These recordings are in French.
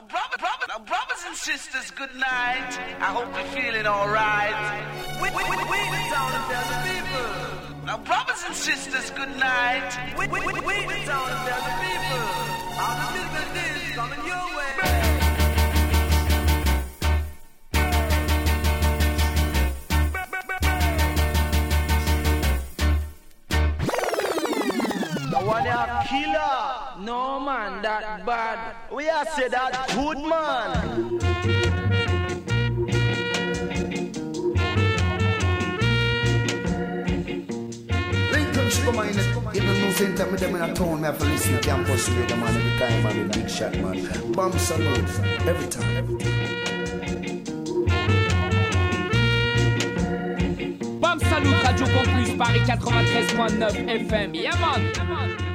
Now, brother, brother, now, brothers and sisters, good night. I hope you're feeling alright. We, we, we, we the town tell people. Now, brothers and sisters, good night. We, we, we, we the town and tell people. Business is coming your way. killer. No man, that bad. We are say that good man. Come on, even no same time with them in a town, me have to listen to campus radio, man, every time, man, the big shot, man. Bomb salute, every time. Every time. Bam Salut, Radio Campus, Paris 93.9 FM. Yeah, man. Yeah, man.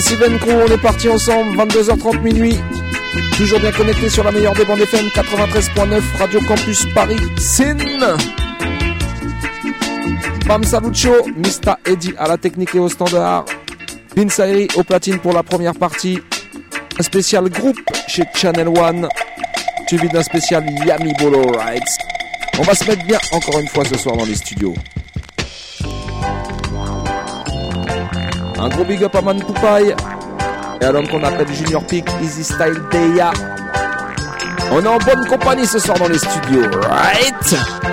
Steven Crew, on est parti ensemble, 22h30 minuit. Toujours bien connecté sur la meilleure des bandes FM 93.9 Radio Campus Paris. Sin. Bam Salucho, Mista Eddy à la technique et au standard. Pinsairi au platine pour la première partie. Un spécial groupe chez Channel One. Suivi d'un spécial Yami Bolo Rides. On va se mettre bien encore une fois ce soir dans les studios. Un gros big up à Man Poupaille. Et à l'homme qu'on appelle Junior Peak, Easy Style Deya. On est en bonne compagnie ce soir dans les studios, right?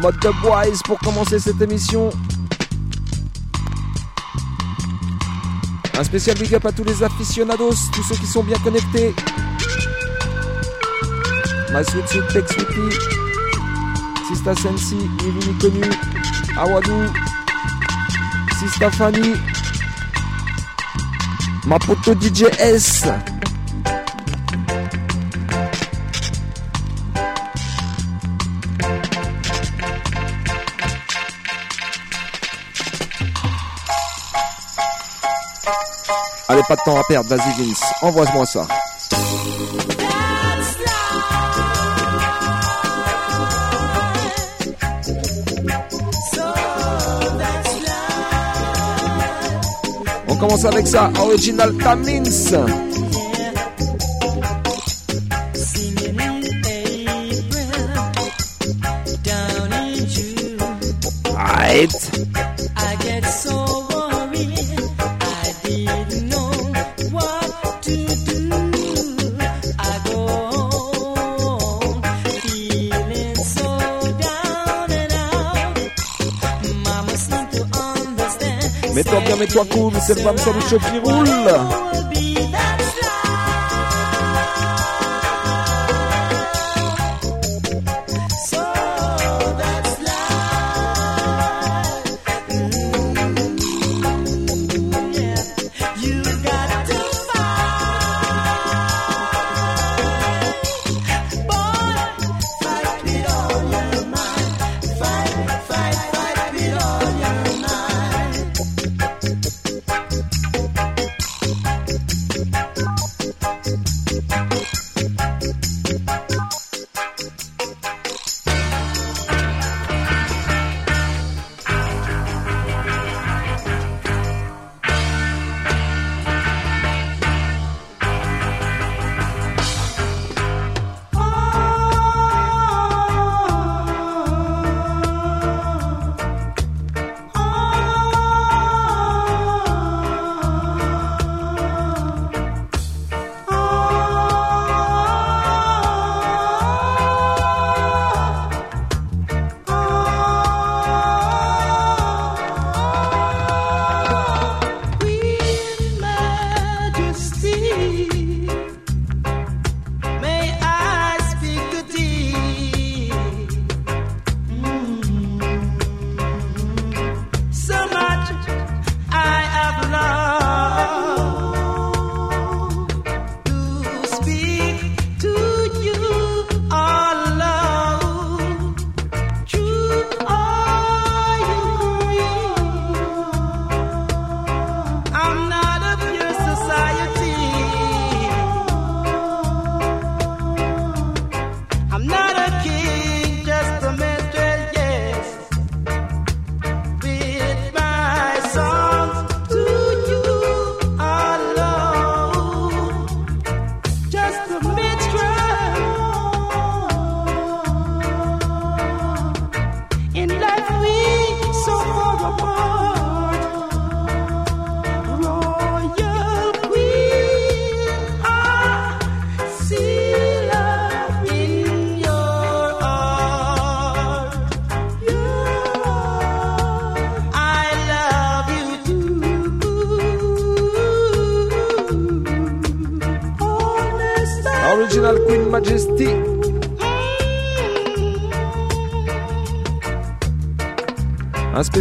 Mode Dubwise pour commencer cette émission. Un spécial big up à tous les aficionados, tous ceux qui sont bien connectés. My Sweet Sweet Tech Sweetie, Sista Sensi, Nili Connu, Awadou, Sista Fanny, ma pote Pas de temps à perdre, vas-y Vince, envoie-moi ça. On commence avec ça, Original Tamins. Right. Cool, c'est le sur le qui roule.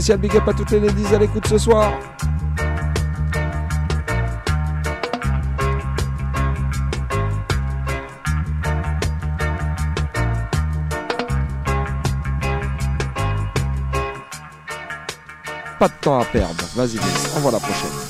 Spécial big up à toutes les ladies à l'écoute ce soir. Pas de temps à perdre. Vas-y, on voit la prochaine.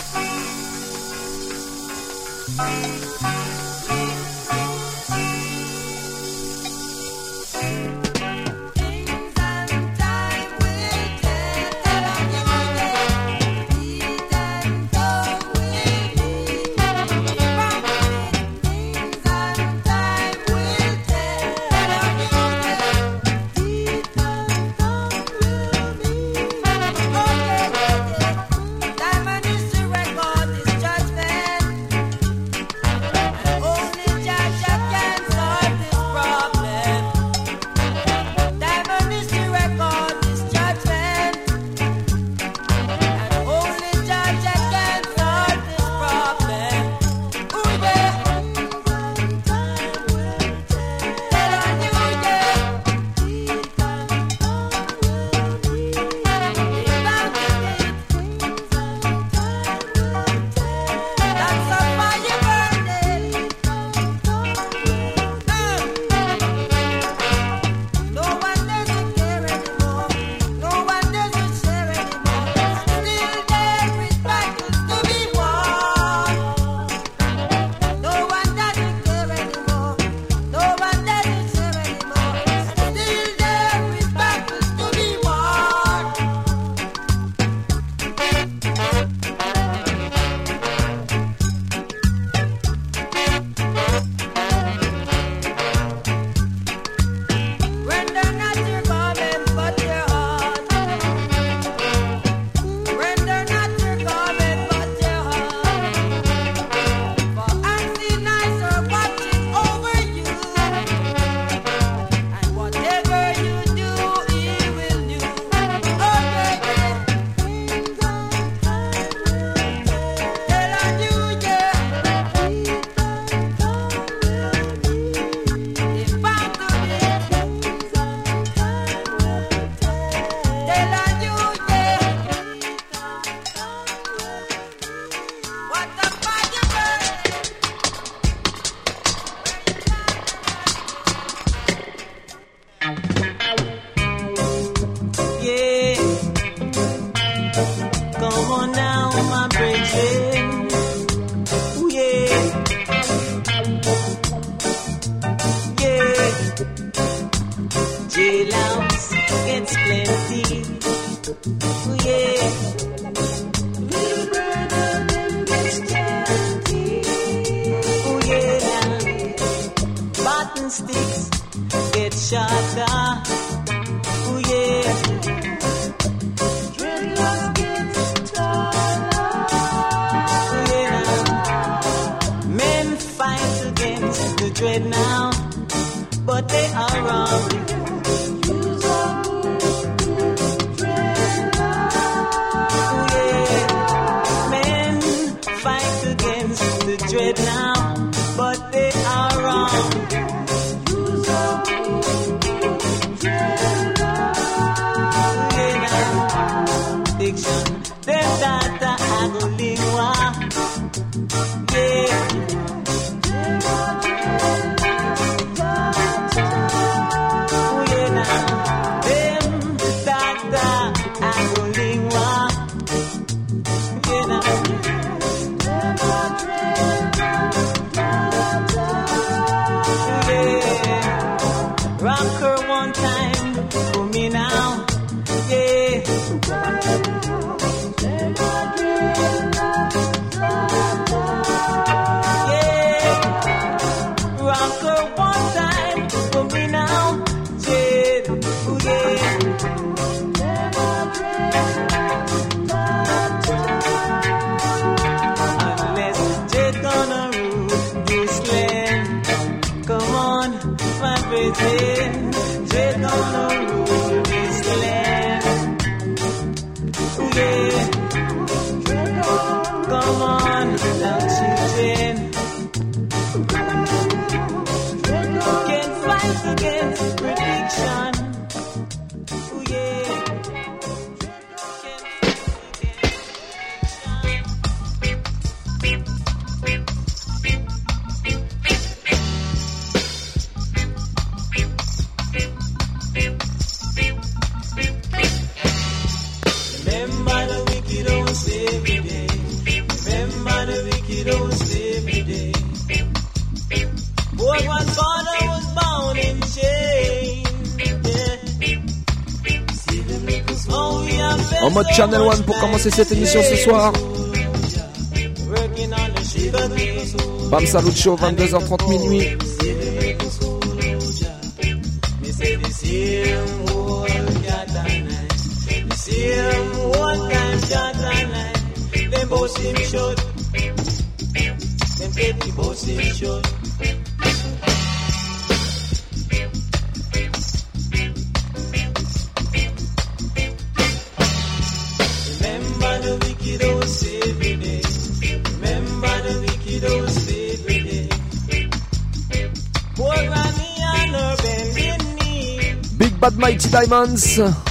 Pour commencer cette émission ce soir. Bam Salut Show, 22h30 minuit. Bad Mighty Diamonds.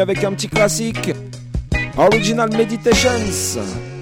Avec un petit classique. Original Meditations.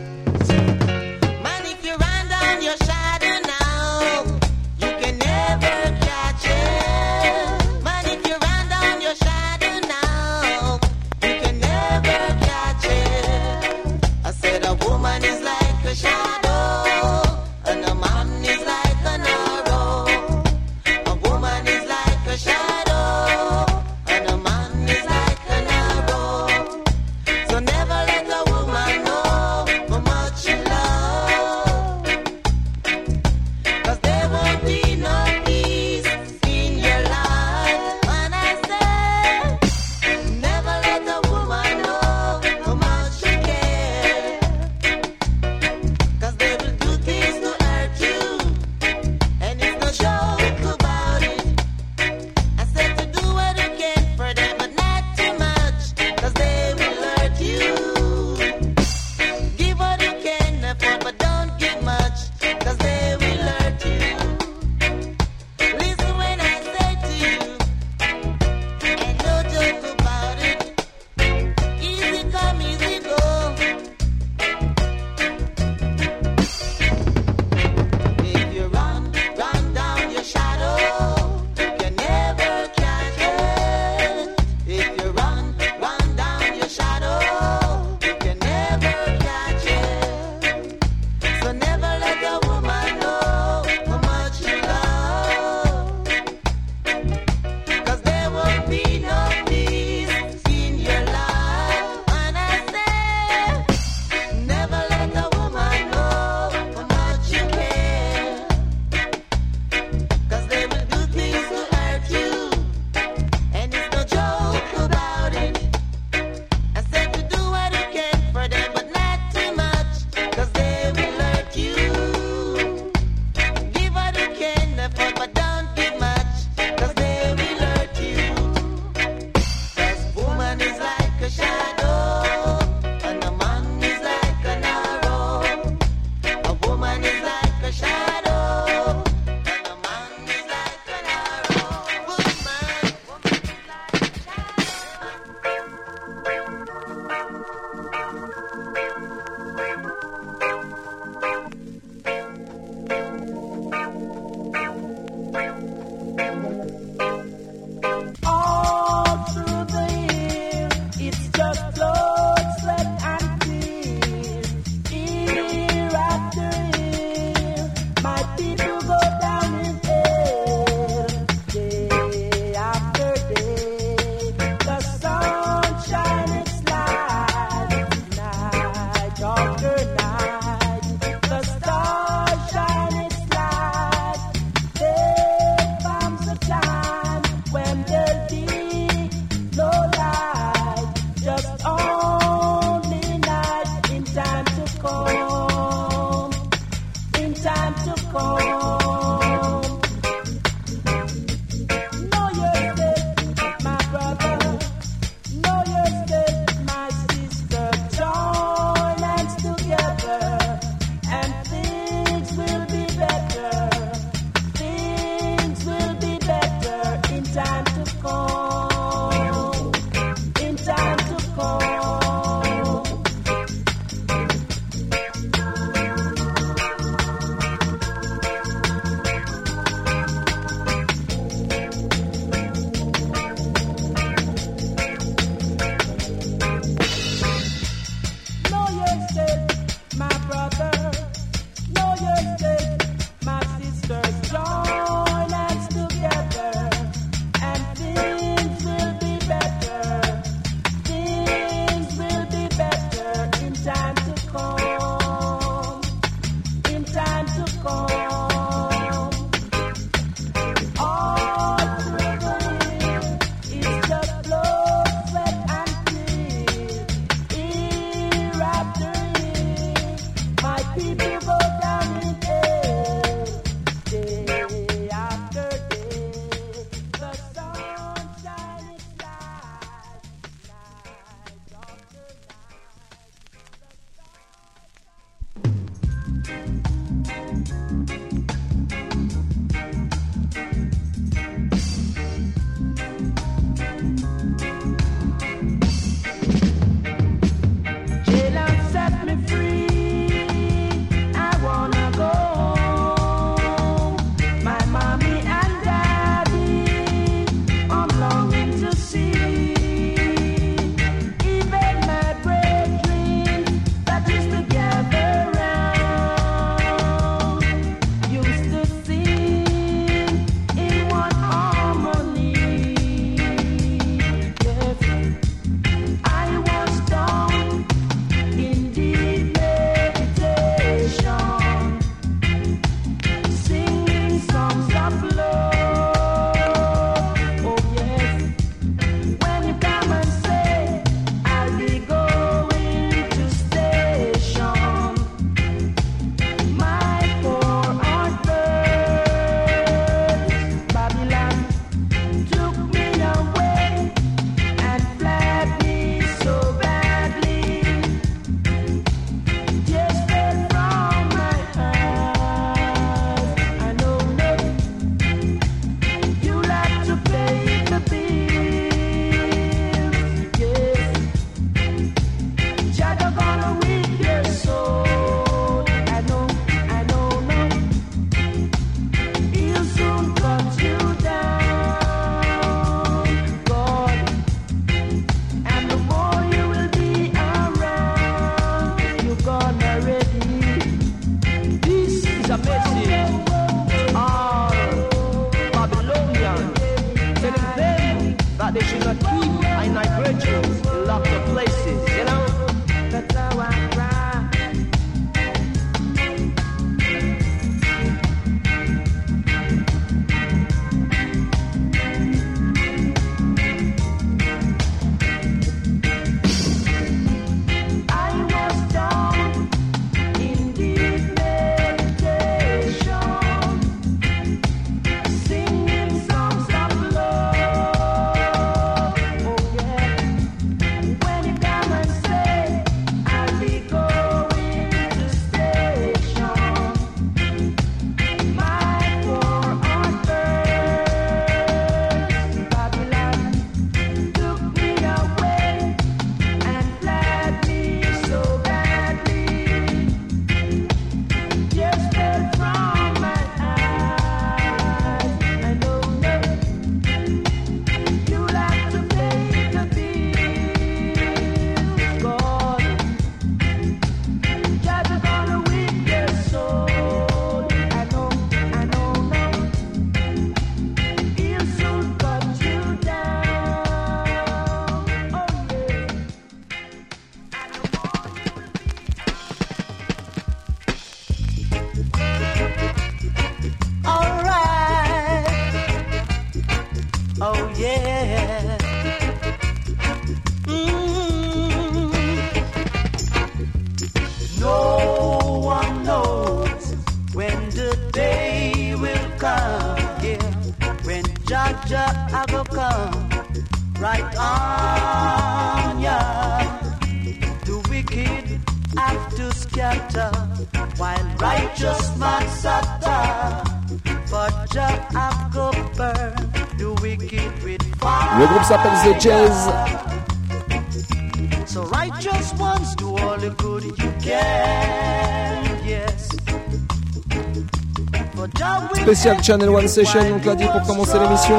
spécial Channel One Session, on te l'a dit pour commencer l'émission.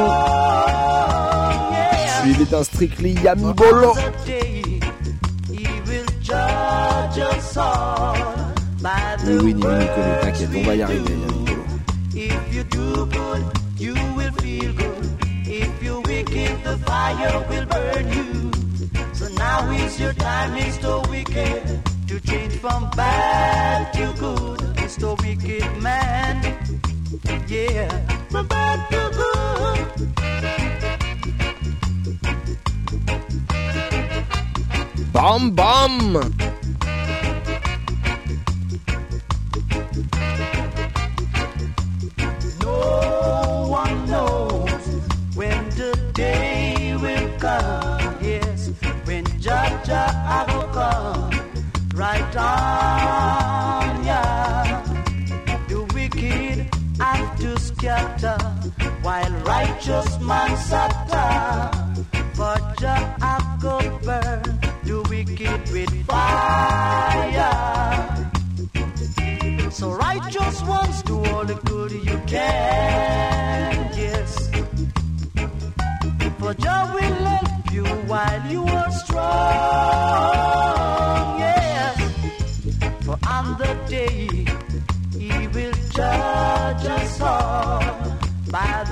Il est un strictly Yami Bolo. Oui, oui, Nini, t'inquiète, on va y arriver, Yami Bolo. So now is your time, it's yeah. My bad. Bomb bomb.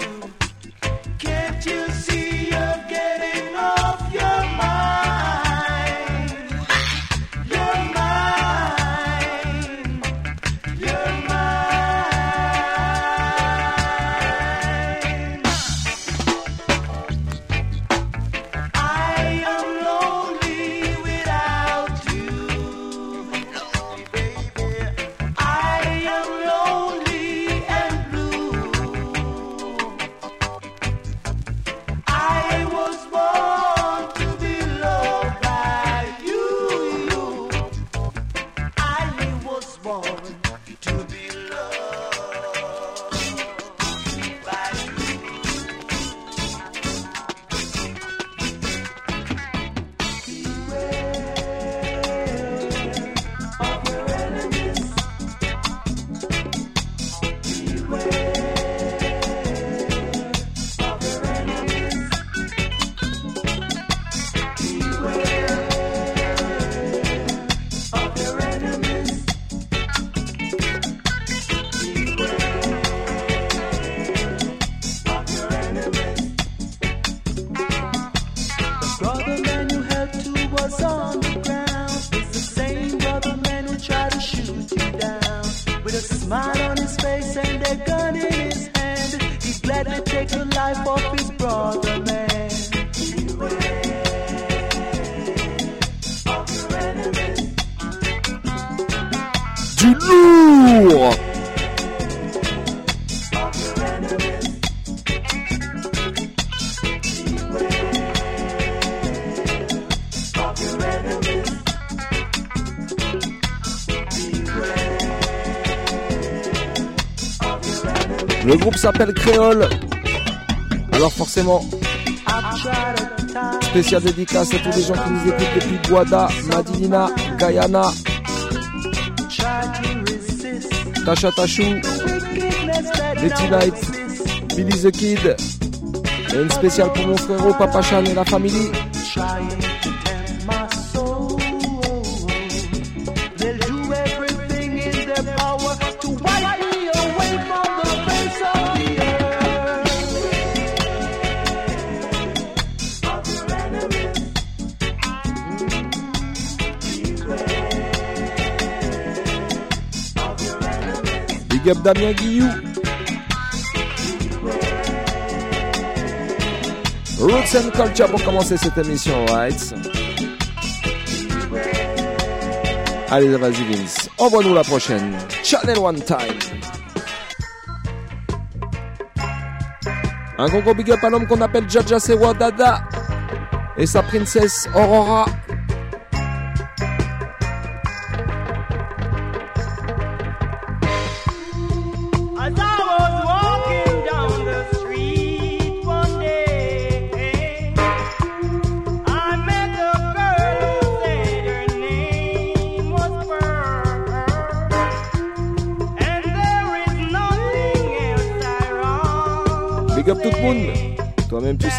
you. S'appelle Créole. Alors forcément, spécial dédicace à tous les gens qui nous écoutent depuis Guada, Madinina, Guyana, Tasha Tachou, Letty Light, Billy the Kid. Et une spéciale pour mon frérot Papa Chan et la famille. Up Damien Guillou. Roots and Culture pour commencer cette émission, right? Allez, vas-y Vince, envoie-nous la prochaine. Channel One Time. Un gros gros big up à l'homme qu'on appelle Jaja Sewa Dada et sa princesse Aurora.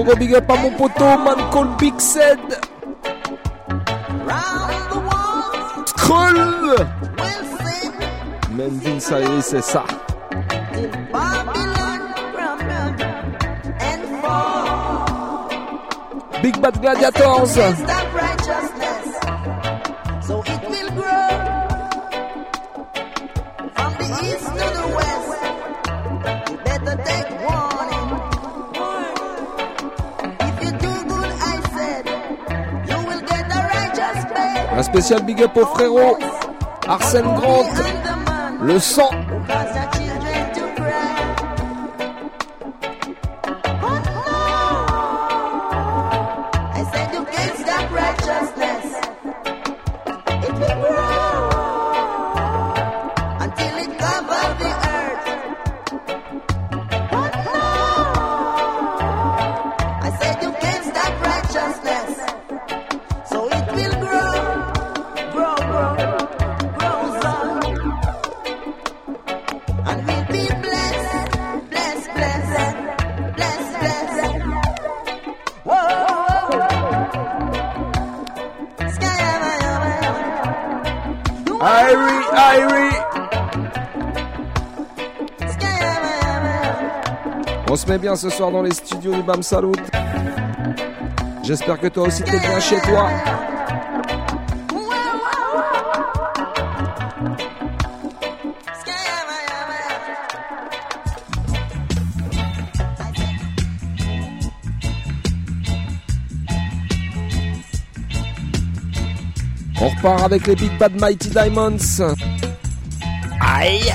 Gros gros big up à mon poteau, man call Big Sed. Troll Mending Cyrus, c'est ça. Big Bad Gladiators. spécial big up frérot. Arsène Grant, le sang On se met bien ce soir dans les studios du BAM Salut. J'espère que toi aussi t'es bien chez toi. part avec les Big Bad Mighty Diamonds. Aïe!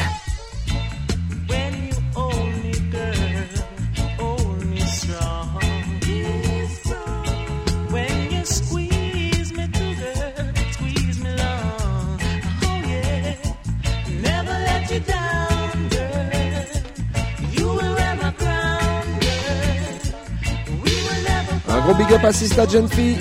gros big up à Sista Genfi.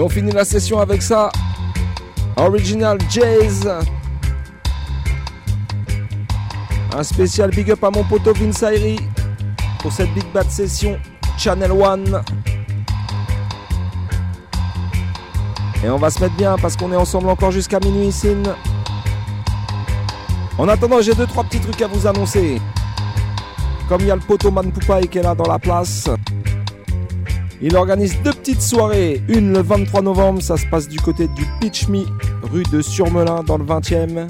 Et on finit la session avec ça. Original Jazz. Un spécial big up à mon poteau Vince Ayri pour cette Big Bad Session Channel One. Et on va se mettre bien parce qu'on est ensemble encore jusqu'à minuit, Sin. En attendant, j'ai deux trois petits trucs à vous annoncer. Comme il y a le poteau Man Poupaï qui est là dans la place, il organise deux petites soirées. Une le 23 novembre, ça se passe du côté du Pitch Me, rue de Surmelin dans le 20e.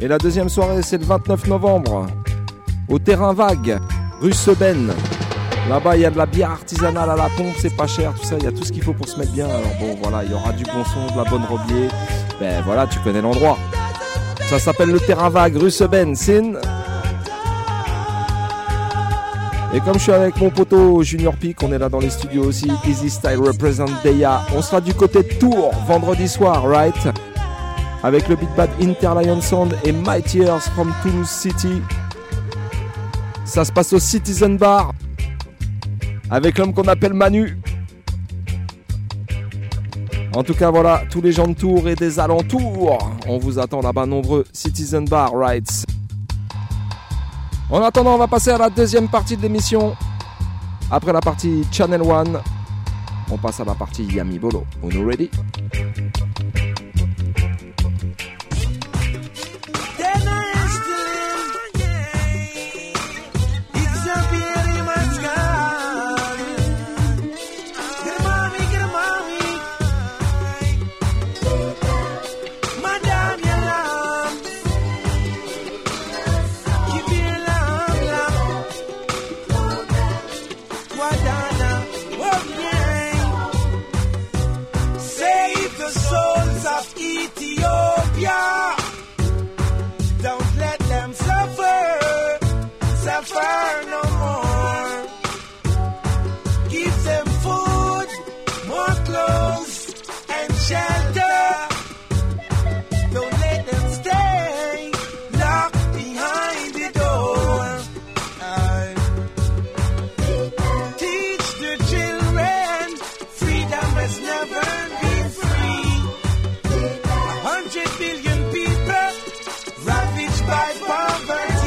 Et la deuxième soirée, c'est le 29 novembre, au Terrain Vague, rue Seben. Là-bas, il y a de la bière artisanale à la pompe, c'est pas cher, tout ça, il y a tout ce qu'il faut pour se mettre bien. Alors bon, voilà, il y aura du bon son, de la bonne robier. Ben voilà, tu connais l'endroit. Ça s'appelle le Terrain Vague, rue Seben, Sin. Et comme je suis avec mon poteau Junior Peak, on est là dans les studios aussi. Easy Style represent Deya. On sera du côté de Tours vendredi soir, right? Avec le Big Bad Interlion Sound et Mighty Earth from Toulouse City. Ça se passe au Citizen Bar. Avec l'homme qu'on appelle Manu. En tout cas, voilà, tous les gens de Tours et des alentours. On vous attend là-bas nombreux. Citizen Bar, right? En attendant, on va passer à la deuxième partie de l'émission. Après la partie Channel One, on passe à la partie Yami Bolo. On est ready?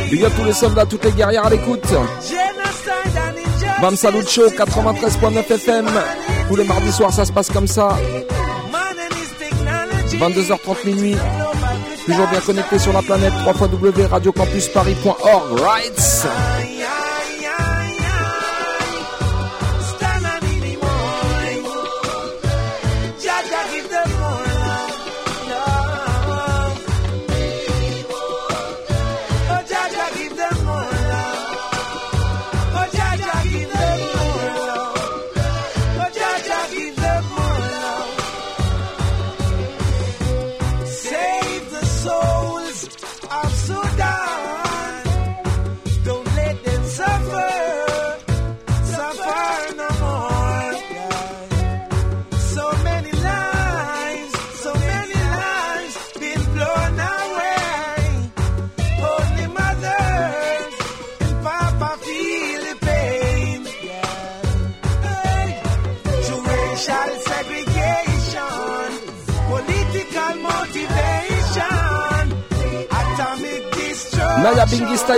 Big up tous les soldats, toutes les guerrières à l'écoute. Bam Salut Show 93.9 FM. Tous les mardis soirs, ça se passe comme ça. Man and his technology. 22h30 minuit. Toujours bien connecté sur la planète. www.radiocampusparis.org. Right?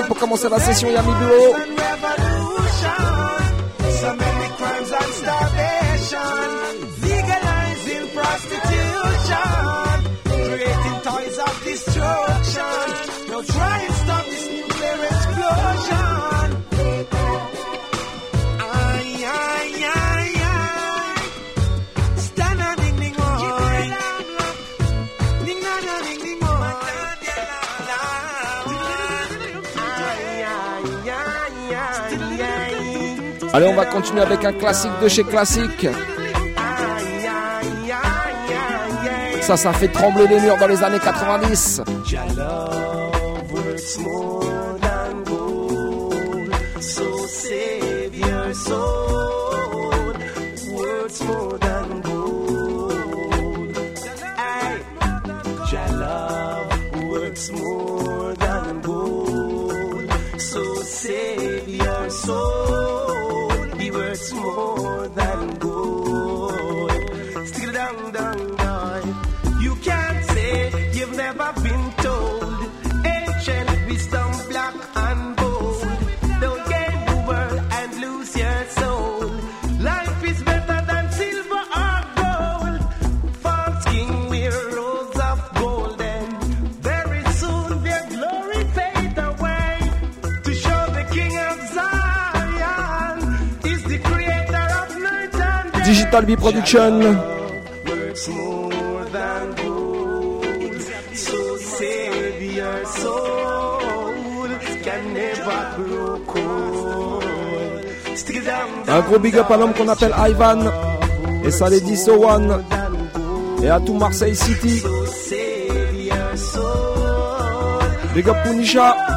Pour commencer la session Yami Duo. Allez, on va continuer avec un classique de chez Classique. Ça, ça fait trembler les murs dans les années 90. Un gros big up à l'homme qu'on appelle Ivan et ça les dit So One et à tout Marseille City. Big up Punisha.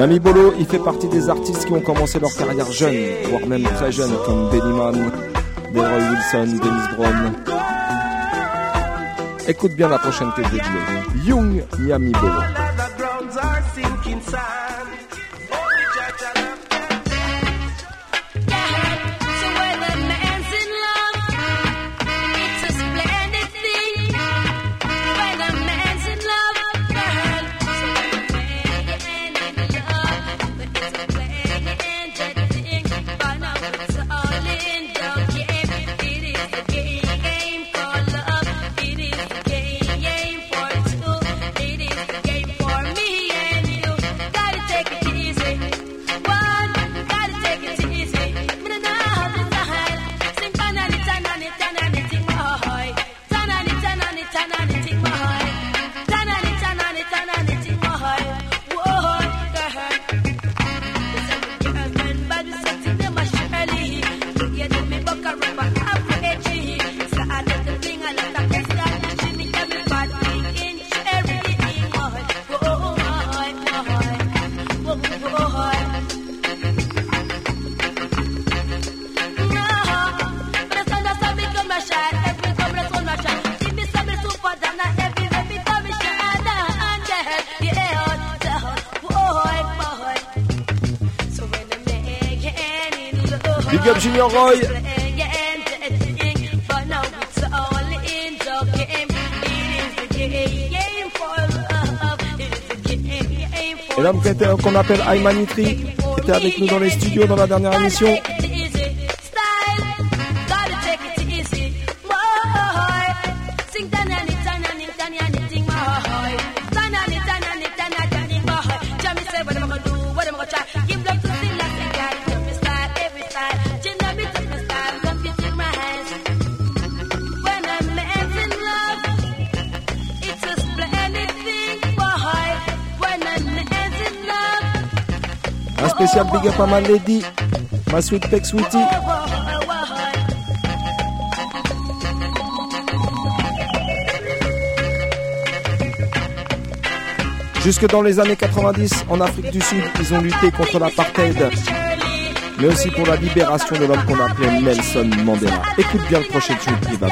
Yami Bolo, il fait partie des artistes qui ont commencé leur carrière jeune, voire même très jeune, comme Benny Man, Delroy Wilson, Dennis Brown. Écoute bien la prochaine tête de Young Yami Bolo. Et l'homme qu'on appelle Ayman Itri était avec nous dans les studios dans la dernière émission. big up ma lady, ma sweet peck sweetie. Jusque dans les années 90, en Afrique du Sud, ils ont lutté contre l'apartheid, mais aussi pour la libération de l'homme qu'on appelait Nelson Mandela. Écoute bien le prochain tube qui va.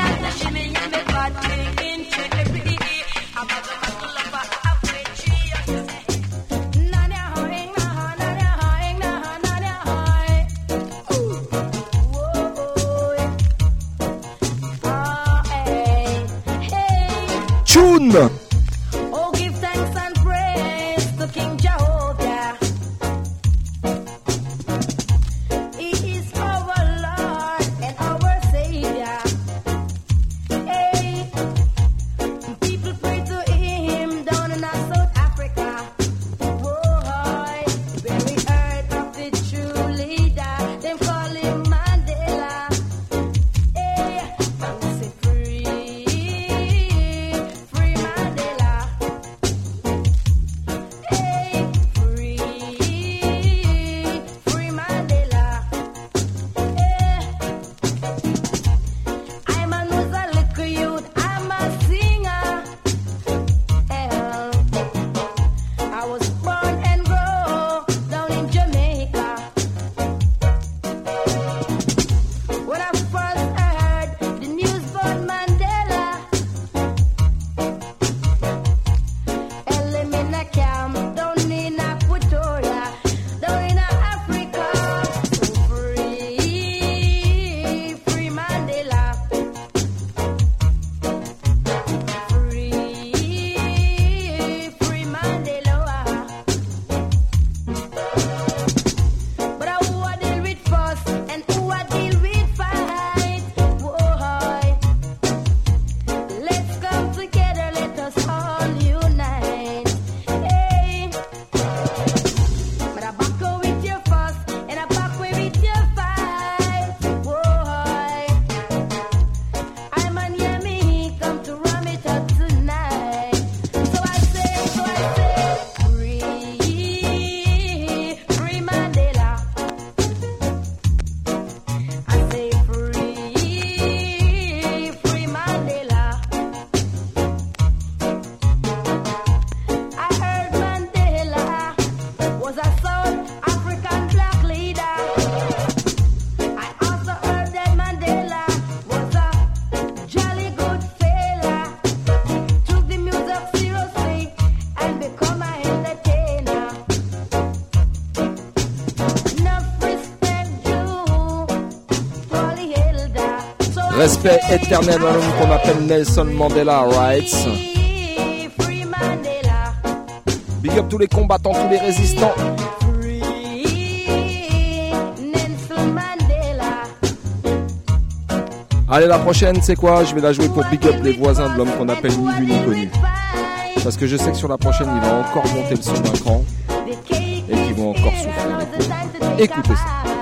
Respect éternel à l'homme qu'on appelle Nelson Mandela, right? Free, free Mandela. Big up tous les combattants, tous les résistants. Allez, la prochaine, c'est quoi? Je vais la jouer pour Big up les voisins de l'homme qu'on appelle ni vu ni connu. Parce que je sais que sur la prochaine, il va encore monter le son d'un cran. Et qu'ils vont encore souffrir. Écoutez ça.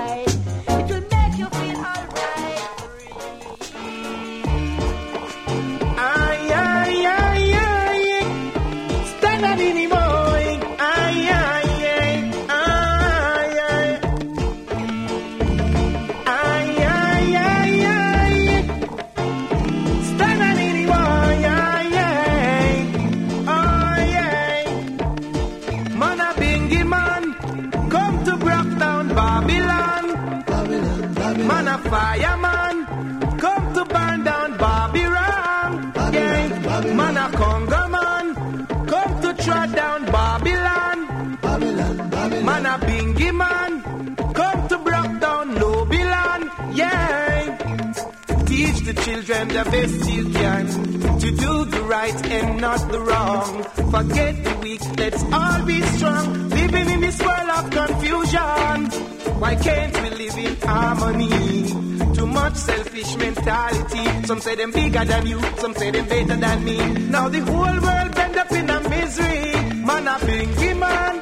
Why can't we live in harmony? Too much selfish mentality. Some say them bigger than you, some say them better than me. Now the whole world bend up in a misery. Man a pinky man,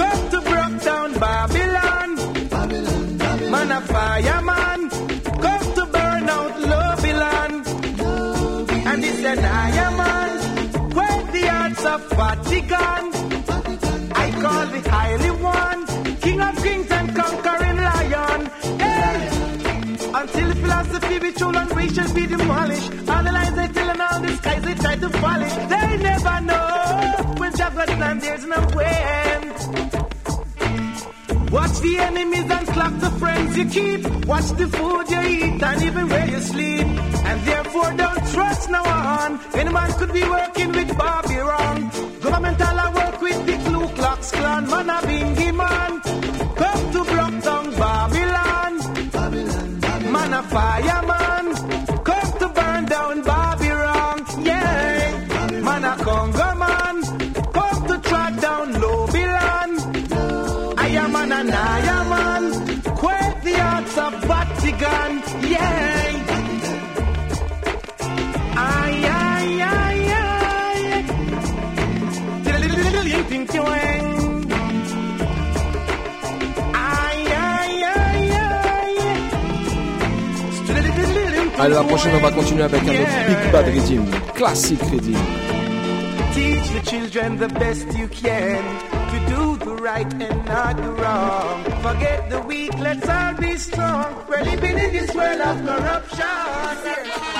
come to break down Babylon. Babylon, Babylon. Man a fireman, come to burn out Babylon. And it's an iron man, where the hearts of Vatican. I call the highly land there's no end. Watch the enemies and clock the friends you keep. Watch the food you eat and even where you sleep. And therefore don't trust no one. Any man could be working with Bobby wrong. Governmental I work with the Ku Klux Klan. Man a bingy man. Come to Blocktown, Babylon. Man a fireman. Allez, la prochaine, on va continuer avec un autre Big Bad Redeem. Classique Redeem. Teach the children the best you can to do the right and not the wrong. Forget the weak, let's all be strong. We're living in this world of corruption.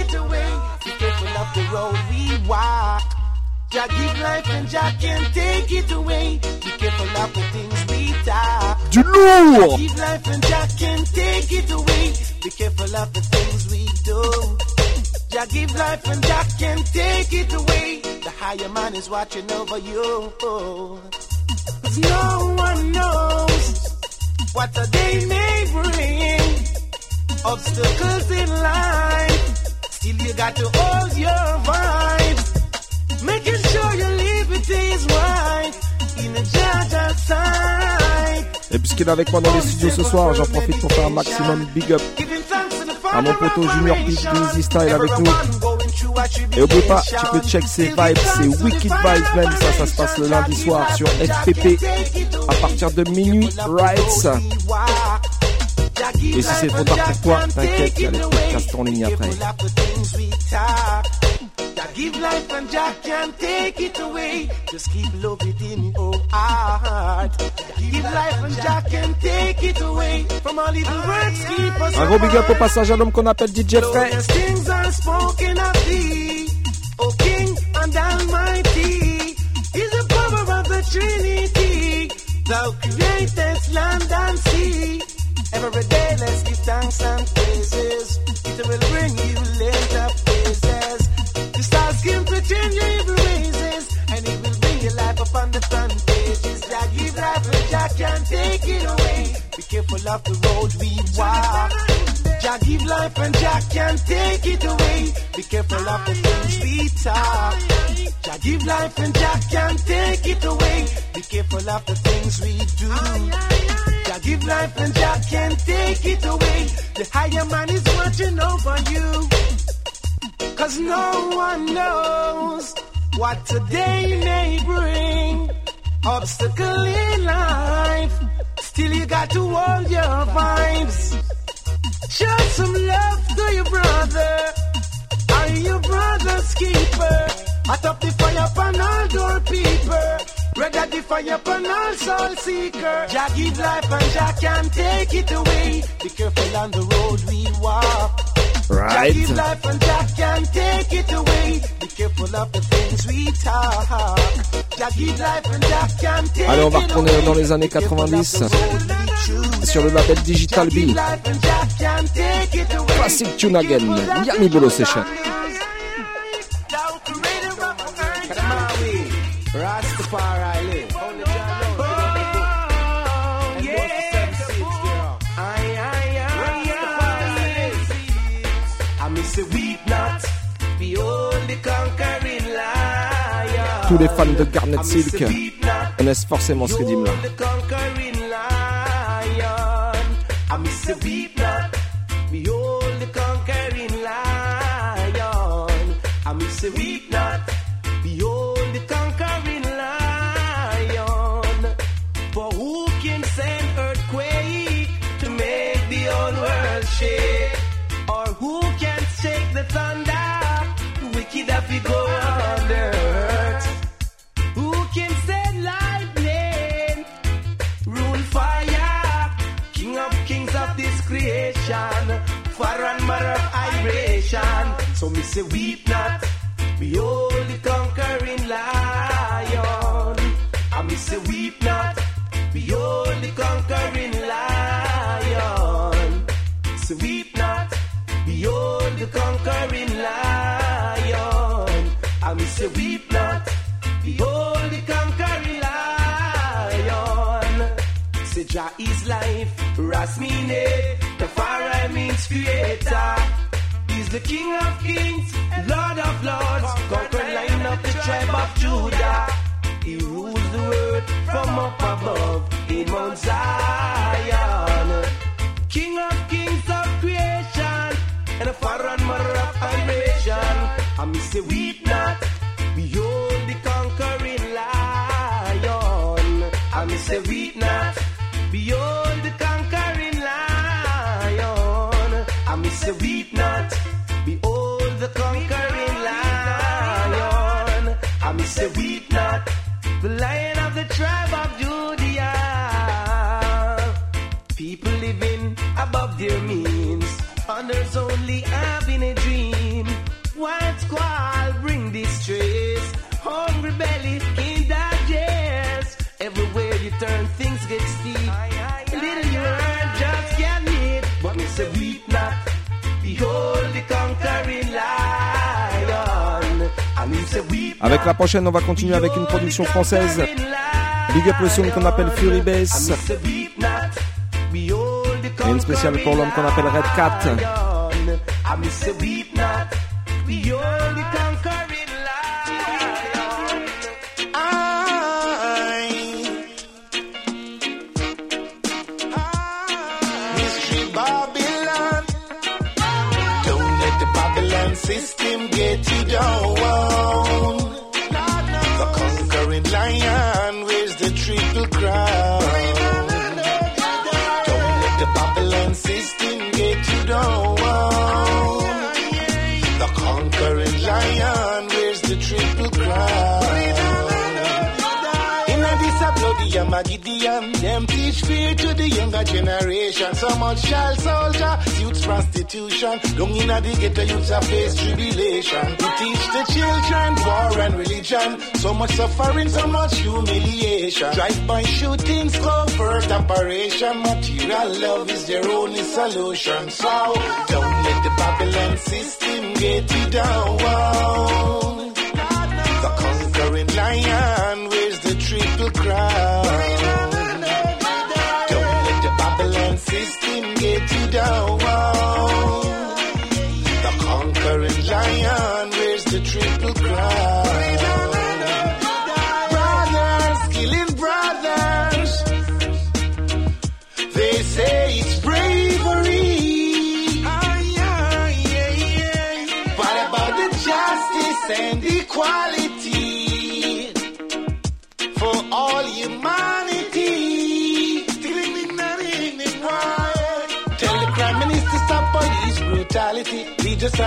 It away. Be careful of the road we walk. Jah give life and Jah can't take it away. Be careful of the things we talk. Du lourd Give life and Jah can't take it away. Be careful of the things we do. Jah give life and Jah can't take it away. The higher man is watching over you. 'Cause no one knows what a day may bring. Obstacles in life. Still you got to hold your vibe. Making sure your liberty is right. In a sight. Et puisqu'il est avec moi dans les studios ce soir, j'en profite pour faire un maximum big up à mon poteau Junior Big Easy Style avec nous. Et oublie pas, tu peux check ses vibes, c'est Wicked Vibes même, ça, ça se passe le lundi soir sur FPP à partir de minuit, rights. Et si c'est trop tard pour toi, t'inquiète, il y a les podcasts en ligne après. Give life and Jah can't take it away. Just keep love it in your heart. Give life and can't take it away. From all evil words, keep us Un gros big up au passage à l'homme qu'on appelle DJ Frey. Glorious things are spoken of thee, O King and Almighty. Is the power of the Trinity. Thou createst land and sea. Every day, let's give thanks and praises. It will bring you later praises. The stars can pretend your evil raises, and it will bring your life up on the front pages. Jack, give life, but Jack can't take it away. Be careful of the road we walk. Jack, give life, and Jack can't take it away. Be careful of the things we talk. Jah give life and Jah can't take it away. Be careful of the things we do. Give life and Jah can't take it away. The higher man is watching over you. Cause no one knows what today may bring. Obstacle in life. Still you got to hold your vibes. Show some love to your brother. Are your brother's keeper? Atop the fire upon all door peeper. Rather the fire upon all soul seeker. Jah give life and Jah can take it away. Be careful on the road we walk. Jah give Right. life and Jah can take it away. Be careful of the things we talk. Jah give life and Jah can take Allez, on va retourner dans les années Be careful of 90 the road we choose. sur le label Digital B. Classic tune again. Yami Bolo session. Live. Oh, yeah. I miss a weep not. Conquering lion. Tous les fans de Garnet Silk connaissent forcément ce rythme-là. I miss a weep far and mother of vibration. So me say weep not, behold the conquering lion. I me say weep not, behold the conquering lion. So weep not, behold the conquering lion. I me say weep not, behold the conquering lion. Say Jah is life, Rasmine, creator. He's the King of kings, Lord of lords, conquered lion of the tribe of Judah. He rules the world from up above in Mount Zion. King of kings of creation, and a foreign mother of vibration. I me say weep not, behold the conquering lion. I me say weep not, Weep not, behold the conquering lion. I me say weep not, the lion of the tribe of Judah. People living above their means, others only having a dream. White squall bring distress, hungry belly can't digest. Everywhere you turn, things get steep. Little you just can't meet. But me say weep Avec la prochaine, on va continuer avec une production française. Big up le son qu'on appelle Fury Bass. Et une spéciale pour l'homme qu'on appelle Red Cat. Teach fear to the younger generation. So much child soldier, youth prostitution. Long in the ghetto, youths a face tribulation. We teach the children war and religion. So much suffering, so much humiliation. Drive-by shootings, covert operation. Material love is their only solution. So don't let the Babylon system get you down. The conquering lion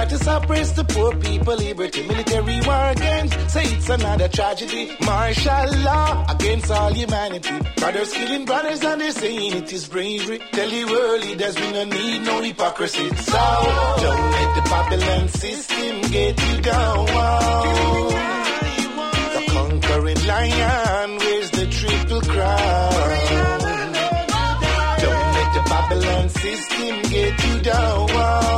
Try to suppress the poor people, liberty, military war games. Say it's another tragedy. Martial law against all humanity. Brothers killing brothers and they're saying it is bravery. Tell the world leaders we no need no hypocrisy. So don't let the Babylon system get you down. The conquering lion wears the triple crown. Don't let the Babylon system get you down.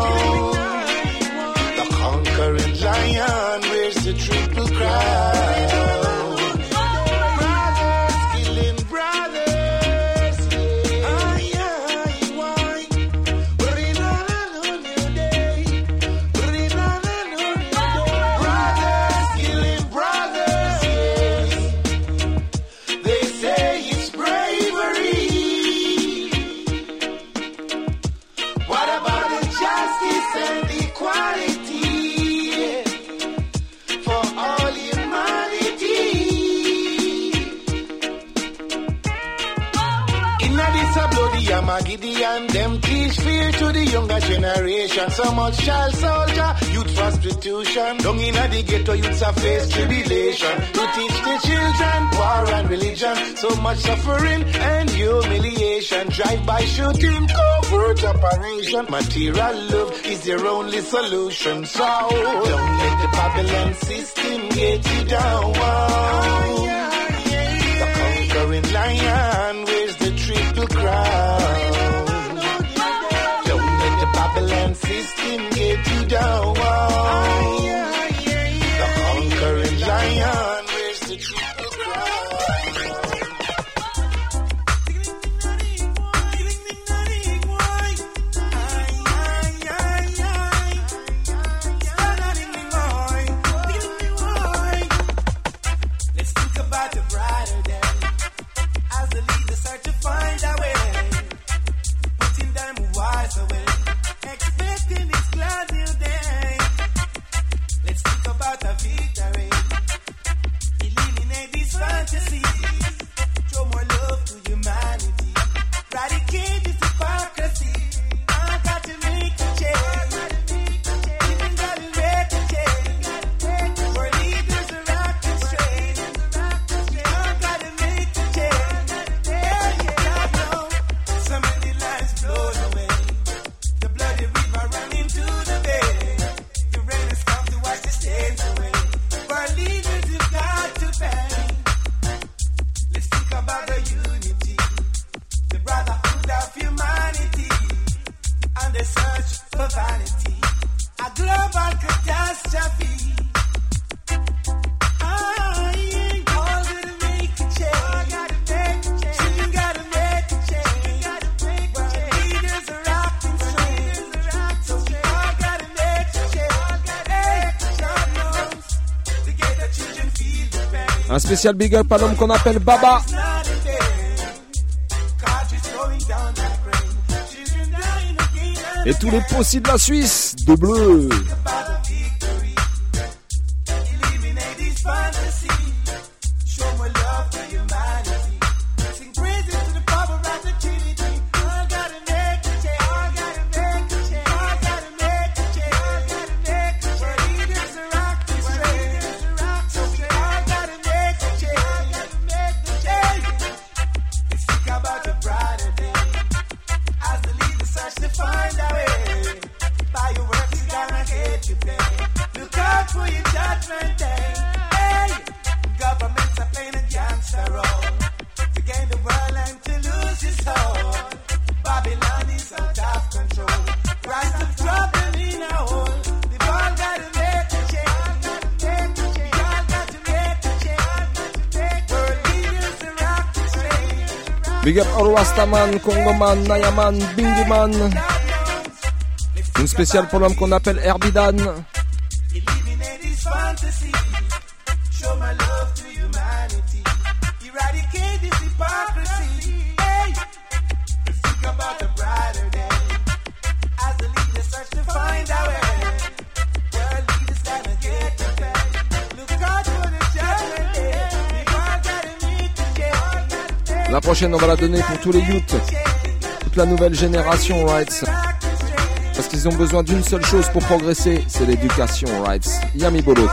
so much child soldier, youth prostitution. Down in the ghetto, youths are face tribulation. To teach the children war and religion, so much suffering and humiliation. Drive-by shooting, covert operation. Material love is their only solution. So don't let the Babylon system get you down. spécial big up à l'homme qu'on appelle Baba. Et tous les possibles de la Suisse, de bleu. Rastaman, Congoman, Nayaman, Bingiman. Une spéciale pour l'homme qu'on appelle Herbidan. Eradicate this hypocrisy. Hey, think about the bride. La prochaine, on va la donner pour tous les youths, toute la nouvelle génération, right Parce qu'ils ont besoin d'une seule chose pour progresser, c'est l'éducation, right Yami Bolo.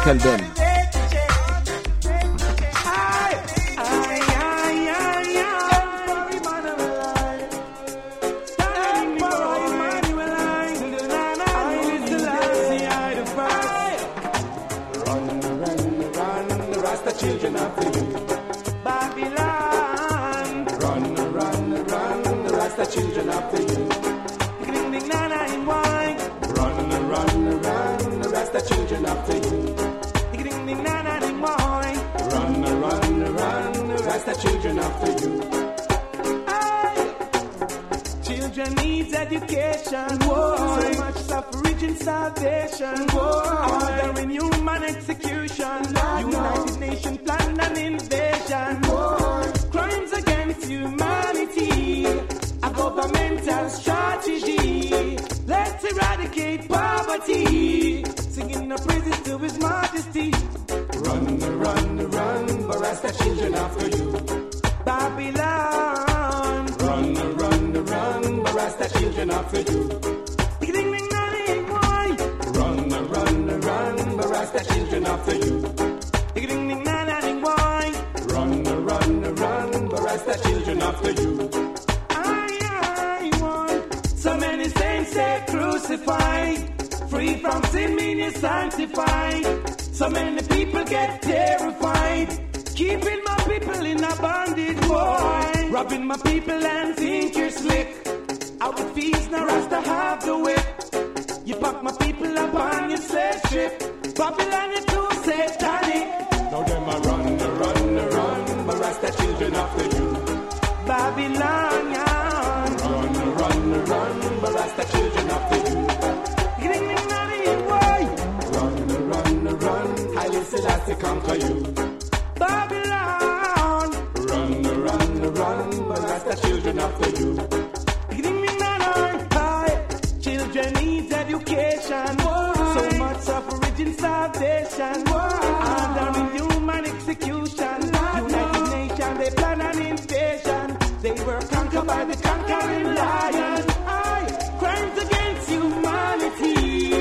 Children need education. So much suffering and salvation. Under human execution. United Nations, they plan an invasion. They were conquered by the conquering lion. Aye. Crimes against humanity.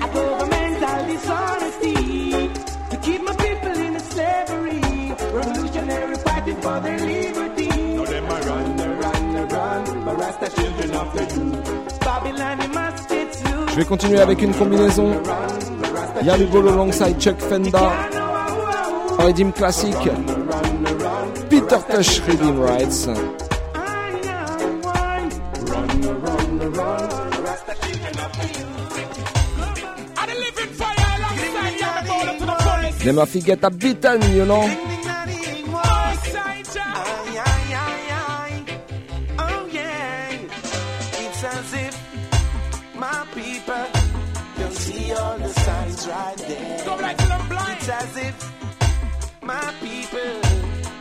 A governmental dishonesty. To keep my people in slavery. Revolutionary fighting for their liberty. No, them a run, run, run. But Rasta children after you. Babylon, Je vais continuer avec une combinaison. Yami Bolo alongside Chuck Fenda. Redeem Classic. Peter Tosh Redeem Rights. Them have to get a beaten, you know. Right there. It's as if my people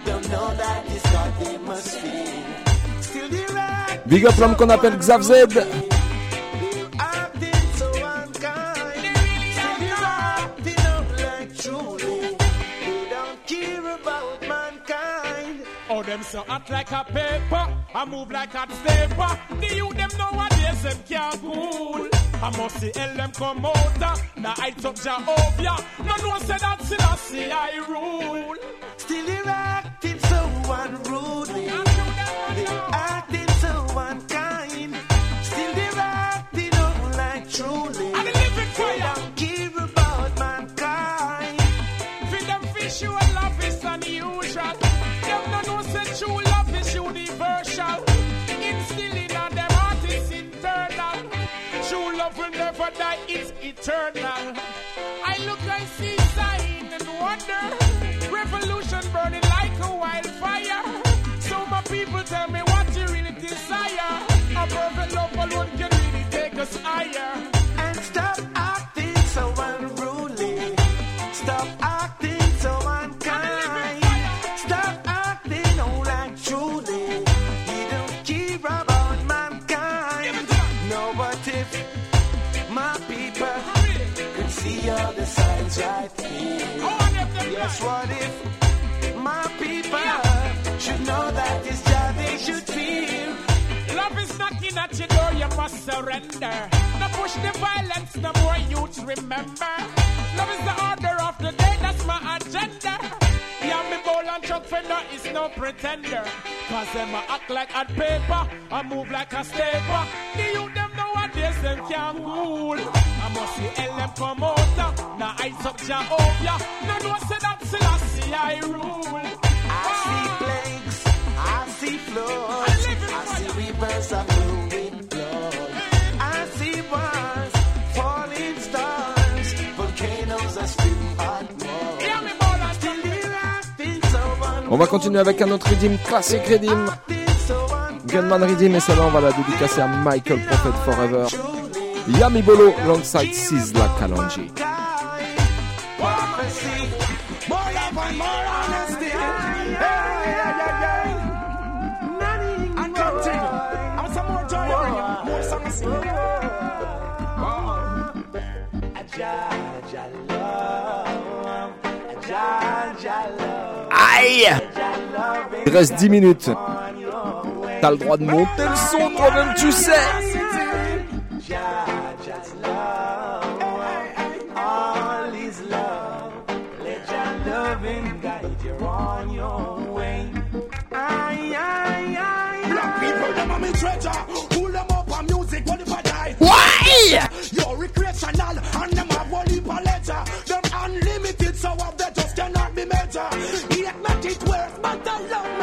don't know that it's God they must fear. Still the right Big up l'homme qu'on appelle Xav Z. them so hot like a paper, I move like a stepper. The youth them nowadays them can't cool. I must see hell them come out, uh, now I took Jehovah. No no say that Selassie I rule. Still they're acting so unruly. Die, it's eternal. I look, I see sign and wonder. Revolution burning like a wildfire. So my people tell me what you really desire. A perfect love alone can really take us higher. ask what if my people yeah. should know that this job they should feel. Love is knocking at your door, you must surrender. No push the violence, no more youth remember. Love is the order of the day, that's my agenda. Yeah, me bowl and chuck fender is no pretender. Cause them act like a paper, I move like a staple. The youth them nowadays, them can't fool. I must see LM come out, now ice up Jehovah. No, no, say that Selassie I rule. I see plagues, I see floods, I see rivers of flowing blood. I see wars, falling stars, volcanoes are spitting hot mud. Yeah, me bowl and Still there I feel so On va continuer avec un autre redeem, classique. Gunman redeem et celle-là on va la dédicacer à Michael Prophet Forever. Yami Bolo alongside Sizzla Kalonji. Aïe Il reste 10 minutes. T'as le droit de monter le son toi-même, tu sais. Why? You're recreational and them have one letter. Them unlimited, so they just cannot be measured.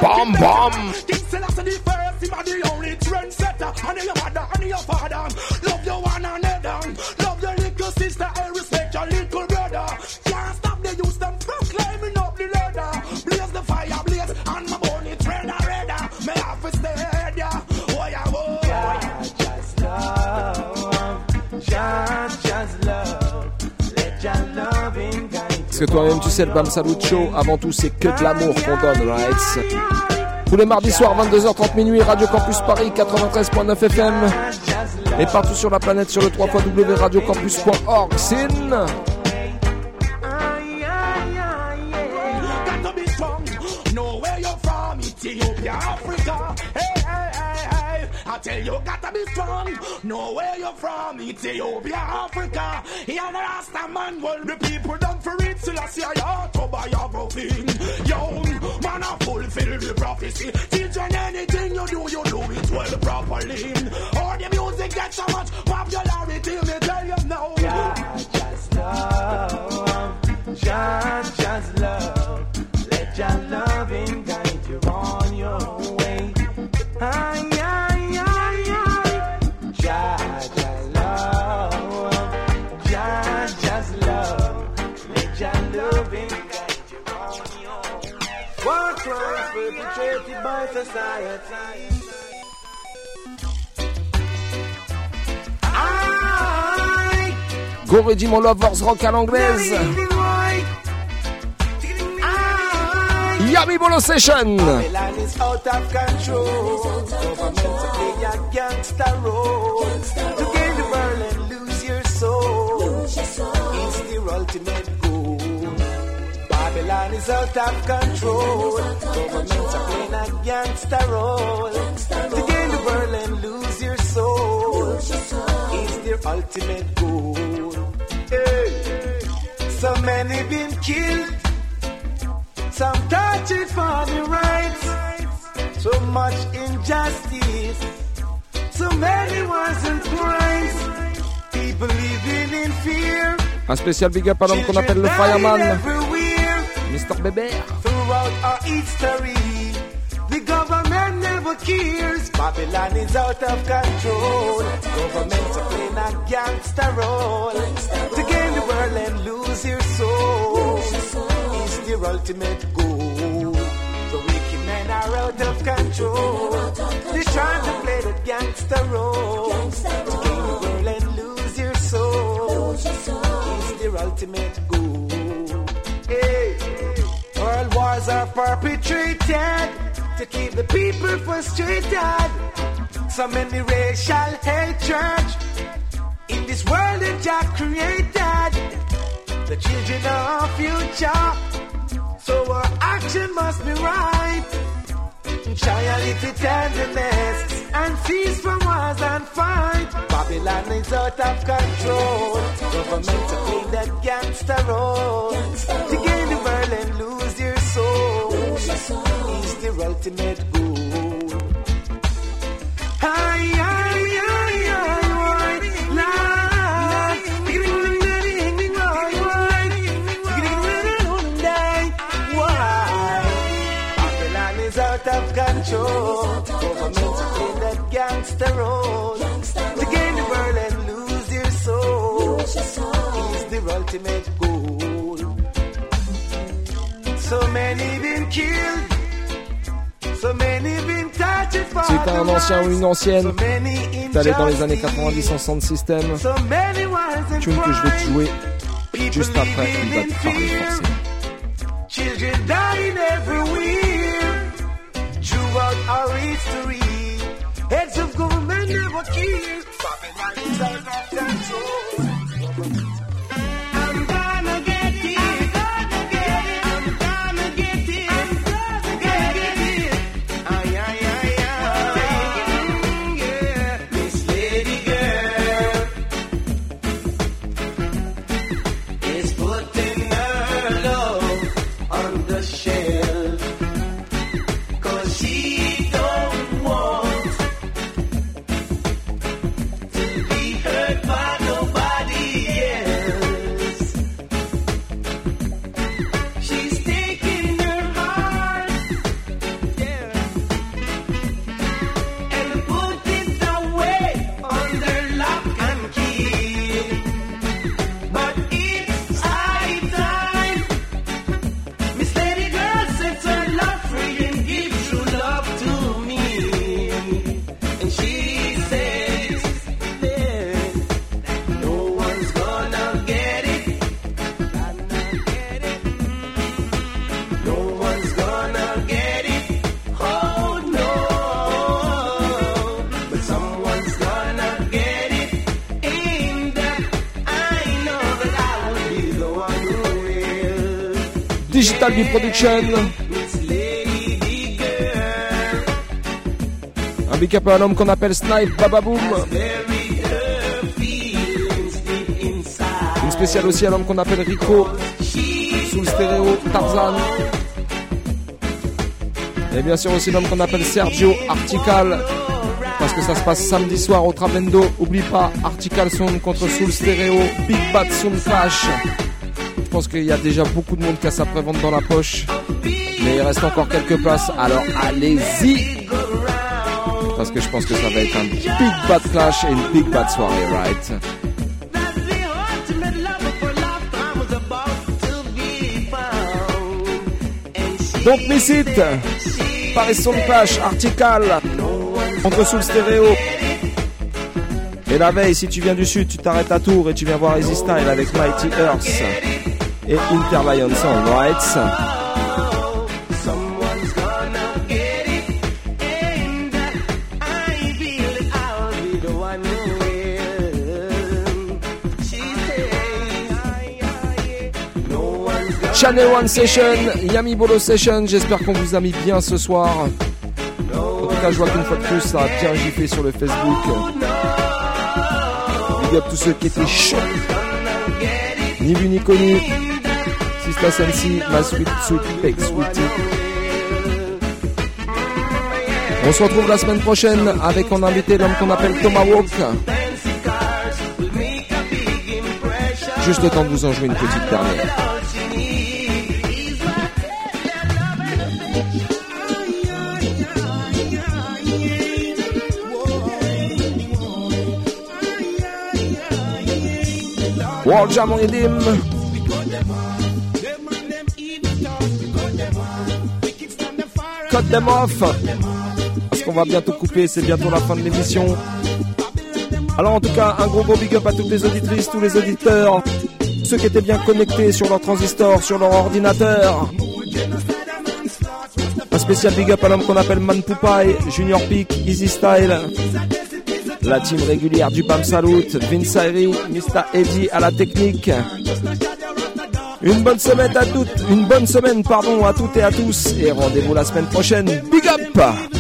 Bum, it King Selassie the first, him a the only trendsetter. And your mother, and your father. Love your one another. Love your little sister, and respect your little brother. Can't stop the use them from climbing up the ladder. Blaze the fire, blaze, and my red and redder. May I have to stay there. Oh, yeah, oh, yeah. Jaja's love, Jaja's love. Let your loving guide Parce que toi-même, tu sais, le Bam Salut Show, avant tout, c'est que de l'amour qu'on donne, right? Tous les mardis soirs, 22h30 minuit, Radio Campus Paris, 93.9 FM. Et partout sur la planète sur le 3 radiocampus.org. Sin Got I tell you, got to be strong. Know where you're from, Ethiopia, Africa. Yeah, the Rasta man, well, the people done for it. Still, I see a autobiography. Young man, I fulfill the prophecy. Children, anything you do, you do it well properly. Or the music gets so much popularity, me tell you now. Society. Go Redeem on Lovers Rock à l'anglaise. Yami Bolo Session. Babylon is out of control. Governments are playing a gangster role. To gain the world and lose your soul. It's their ultimate goal. Hey. So many been killed. Some tortured for the rights. So much injustice. So many wars and crimes. People living in fear. Un spécial big up à l'homme qu'on appelle le Fireman, Bébert. Throughout our history, the government never cares. Babylon is out of control. Governments are playing a gangster role. To gain the world and lose your soul is their ultimate goal. The wicked men are out of control. They're trying to play the gangster role. To gain the world and lose your soul is their ultimate goal. Hey. Wars are perpetrated to keep the people frustrated. So many racial hatred in this world that Jah created. The children are our future, so our action must be right. Little tenderness and cease from wars and fight. Babylon is out of control. Government to playing that gangster role. The ultimate goal. Ay, ay, ay, ay, ay, lie. Why? To gain the world and lose your soul is the ultimate goal. So many been killed. Si t'es un ancien ou une ancienne, So many t'es allé dans les années injustices. 90 en sound system, tune que je vais te jouer juste après, il va te parler forcément. Children dying everywhere. Throughout our history, heads of government never care. Babylon is of control. Beat Production, un big up à un homme qu'on appelle Snipe Bababoom, une spéciale aussi à l'homme qu'on appelle Rico, sous le stéréo Tarzan. Et bien sûr aussi l'homme qu'on appelle Sergio Artical, parce que ça se passe samedi soir au Travendo. Oublie pas, Artical Sound contre Soul Stereo, Big Bad Sound Clash. Pense qu'il y a déjà beaucoup de monde qui a sa prévente dans la poche. Mais il reste encore quelques places, alors allez-y Parce que je pense que ça va être un Big Bad Clash et une Big Bad soirée, right? Donc Miss It, Paris Sound Clash, Artical, contre Soul Stereo. Et la veille, si tu viens du sud, tu t'arrêtes à Tours et tu viens voir Easy Style avec Mighty Earth et Interlion Sound, right someone's gonna get it. And I feel that I'll be the one who will. She says, no one's gonna Channel One Session, Yami Bolo Session, j'espère qu'on vous a mis bien ce soir. En tout cas, je vois qu'une fois de plus, ça a bien giflé sur le Facebook. Big up tous ceux qui étaient chauds. Ni vu ni connu. On se retrouve la semaine prochaine avec en invité l'homme qu'on appelle Tomahawk. Juste le temps de vous en jouer une petite dernière. World Jam Rhythm. Them off. Parce qu'on va bientôt couper, c'est bientôt la fin de l'émission. Alors en tout cas, un gros gros big up à toutes les auditrices, tous les auditeurs, ceux qui étaient bien connectés sur leur transistor, sur leur ordinateur. Un spécial big up à l'homme qu'on appelle Man Poupai, Junior Peak, Easy Style. La team régulière du BAM Salut, Vince Ayri, Mr. Eddie à la technique. Une bonne semaine à toutes, une bonne semaine pardon à toutes et à tous et rendez-vous la semaine prochaine. Big up